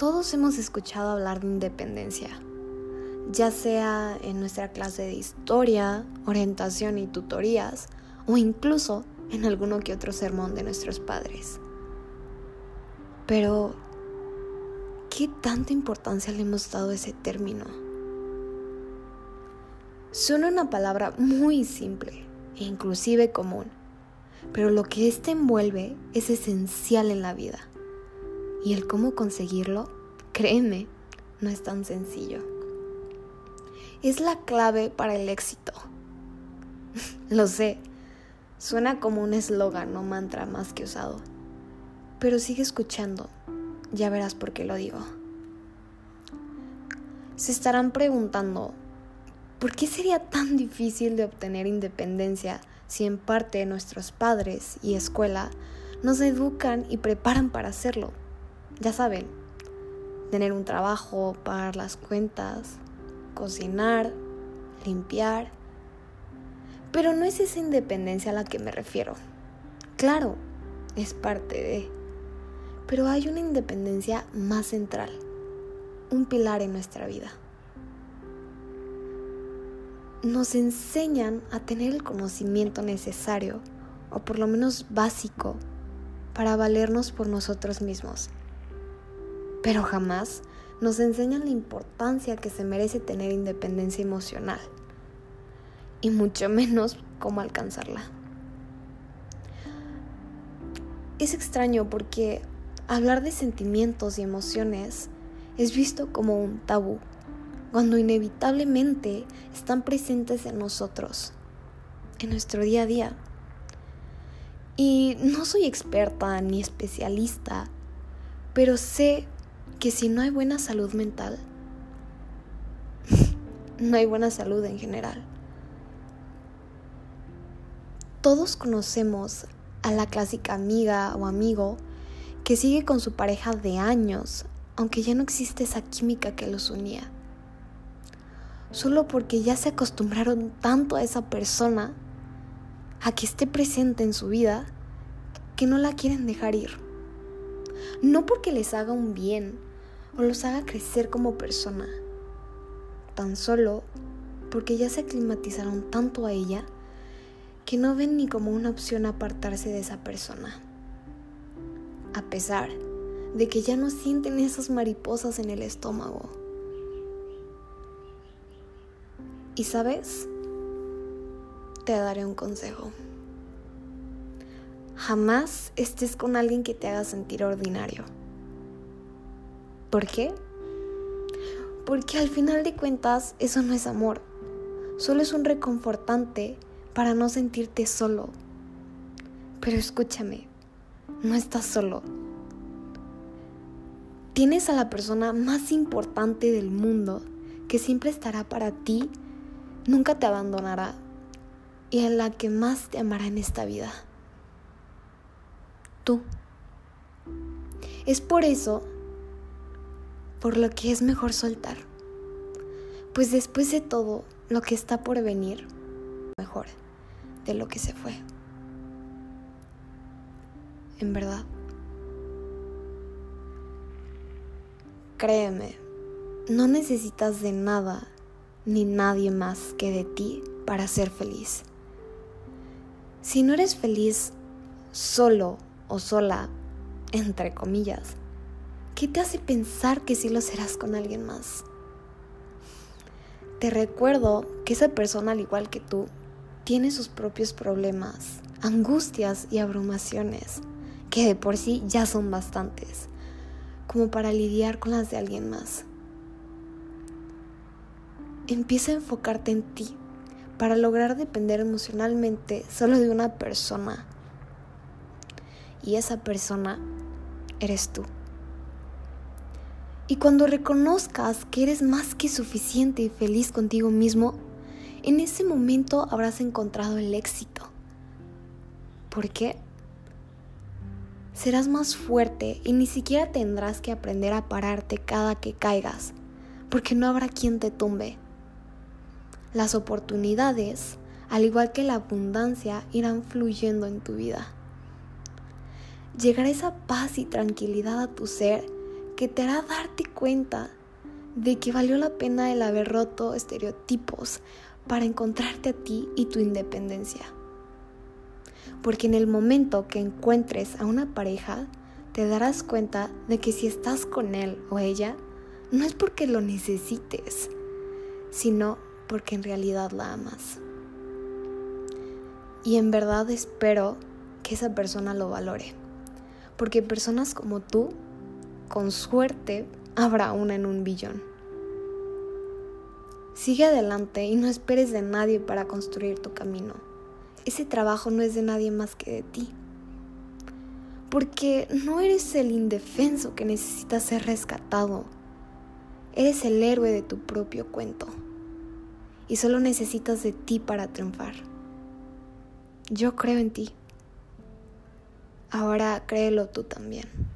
Todos hemos escuchado hablar de independencia, ya sea en nuestra clase de historia, orientación y tutorías, o incluso en alguno que otro sermón de nuestros padres. Pero, ¿qué tanta importancia le hemos dado a ese término? Suena una palabra muy simple e inclusive común, pero lo que éste envuelve es esencial en la vida. Y el cómo conseguirlo, créeme, no es tan sencillo. Es la clave para el éxito. Lo sé, suena como un eslogan o mantra más que usado. Pero sigue escuchando, ya verás por qué lo digo. Se estarán preguntando, ¿por qué sería tan difícil de obtener independencia si en parte nuestros padres y escuela nos educan y preparan para hacerlo? Ya saben, tener un trabajo, pagar las cuentas, cocinar, limpiar. Pero no es esa independencia a la que me refiero. Claro, es parte de... Pero hay una independencia más central, un pilar en nuestra vida. Nos enseñan a tener el conocimiento necesario, o por lo menos básico, para valernos por nosotros mismos pero jamás nos enseñan la importancia que se merece tener independencia emocional y mucho menos cómo alcanzarla. Es extraño porque hablar de sentimientos y emociones es visto como un tabú, cuando inevitablemente están presentes en nosotros, en nuestro día a día. Y no soy experta ni especialista, pero sé que si no hay buena salud mental, no hay buena salud en general. Todos conocemos a la clásica amiga o amigo que sigue con su pareja de años, aunque ya no existe esa química que los unía. Solo porque ya se acostumbraron tanto a esa persona, a que esté presente en su vida, que no la quieren dejar ir. No porque les haga un bien, o los haga crecer como persona, tan solo porque ya se aclimatizaron tanto a ella que no ven ni como una opción apartarse de esa persona. A pesar de que ya no sienten esas mariposas en el estómago. Y sabes, te daré un consejo. Jamás estés con alguien que te haga sentir ordinario. ¿Por qué? Porque al final de cuentas eso no es amor, solo es un reconfortante para no sentirte solo. Pero escúchame, no estás solo. Tienes a la persona más importante del mundo que siempre estará para ti, nunca te abandonará y a la que más te amará en esta vida. Tú. Es por eso por lo que es mejor soltar. Pues después de todo, lo que está por venir, mejor de lo que se fue. En verdad. Créeme, no necesitas de nada ni nadie más que de ti para ser feliz. Si no eres feliz solo o sola, entre comillas, ¿Qué te hace pensar que sí lo serás con alguien más? Te recuerdo que esa persona, al igual que tú, tiene sus propios problemas, angustias y abrumaciones, que de por sí ya son bastantes, como para lidiar con las de alguien más. Empieza a enfocarte en ti para lograr depender emocionalmente solo de una persona. Y esa persona eres tú. Y cuando reconozcas que eres más que suficiente y feliz contigo mismo, en ese momento habrás encontrado el éxito. ¿Por qué? Serás más fuerte y ni siquiera tendrás que aprender a pararte cada que caigas, porque no habrá quien te tumbe. Las oportunidades, al igual que la abundancia, irán fluyendo en tu vida. Llegará esa paz y tranquilidad a tu ser que te hará darte cuenta de que valió la pena el haber roto estereotipos para encontrarte a ti y tu independencia. Porque en el momento que encuentres a una pareja, te darás cuenta de que si estás con él o ella, no es porque lo necesites, sino porque en realidad la amas. Y en verdad espero que esa persona lo valore. Porque personas como tú, con suerte, habrá una en un billón. Sigue adelante y no esperes de nadie para construir tu camino. Ese trabajo no es de nadie más que de ti. Porque no eres el indefenso que necesita ser rescatado. Eres el héroe de tu propio cuento. Y solo necesitas de ti para triunfar. Yo creo en ti. Ahora créelo tú también.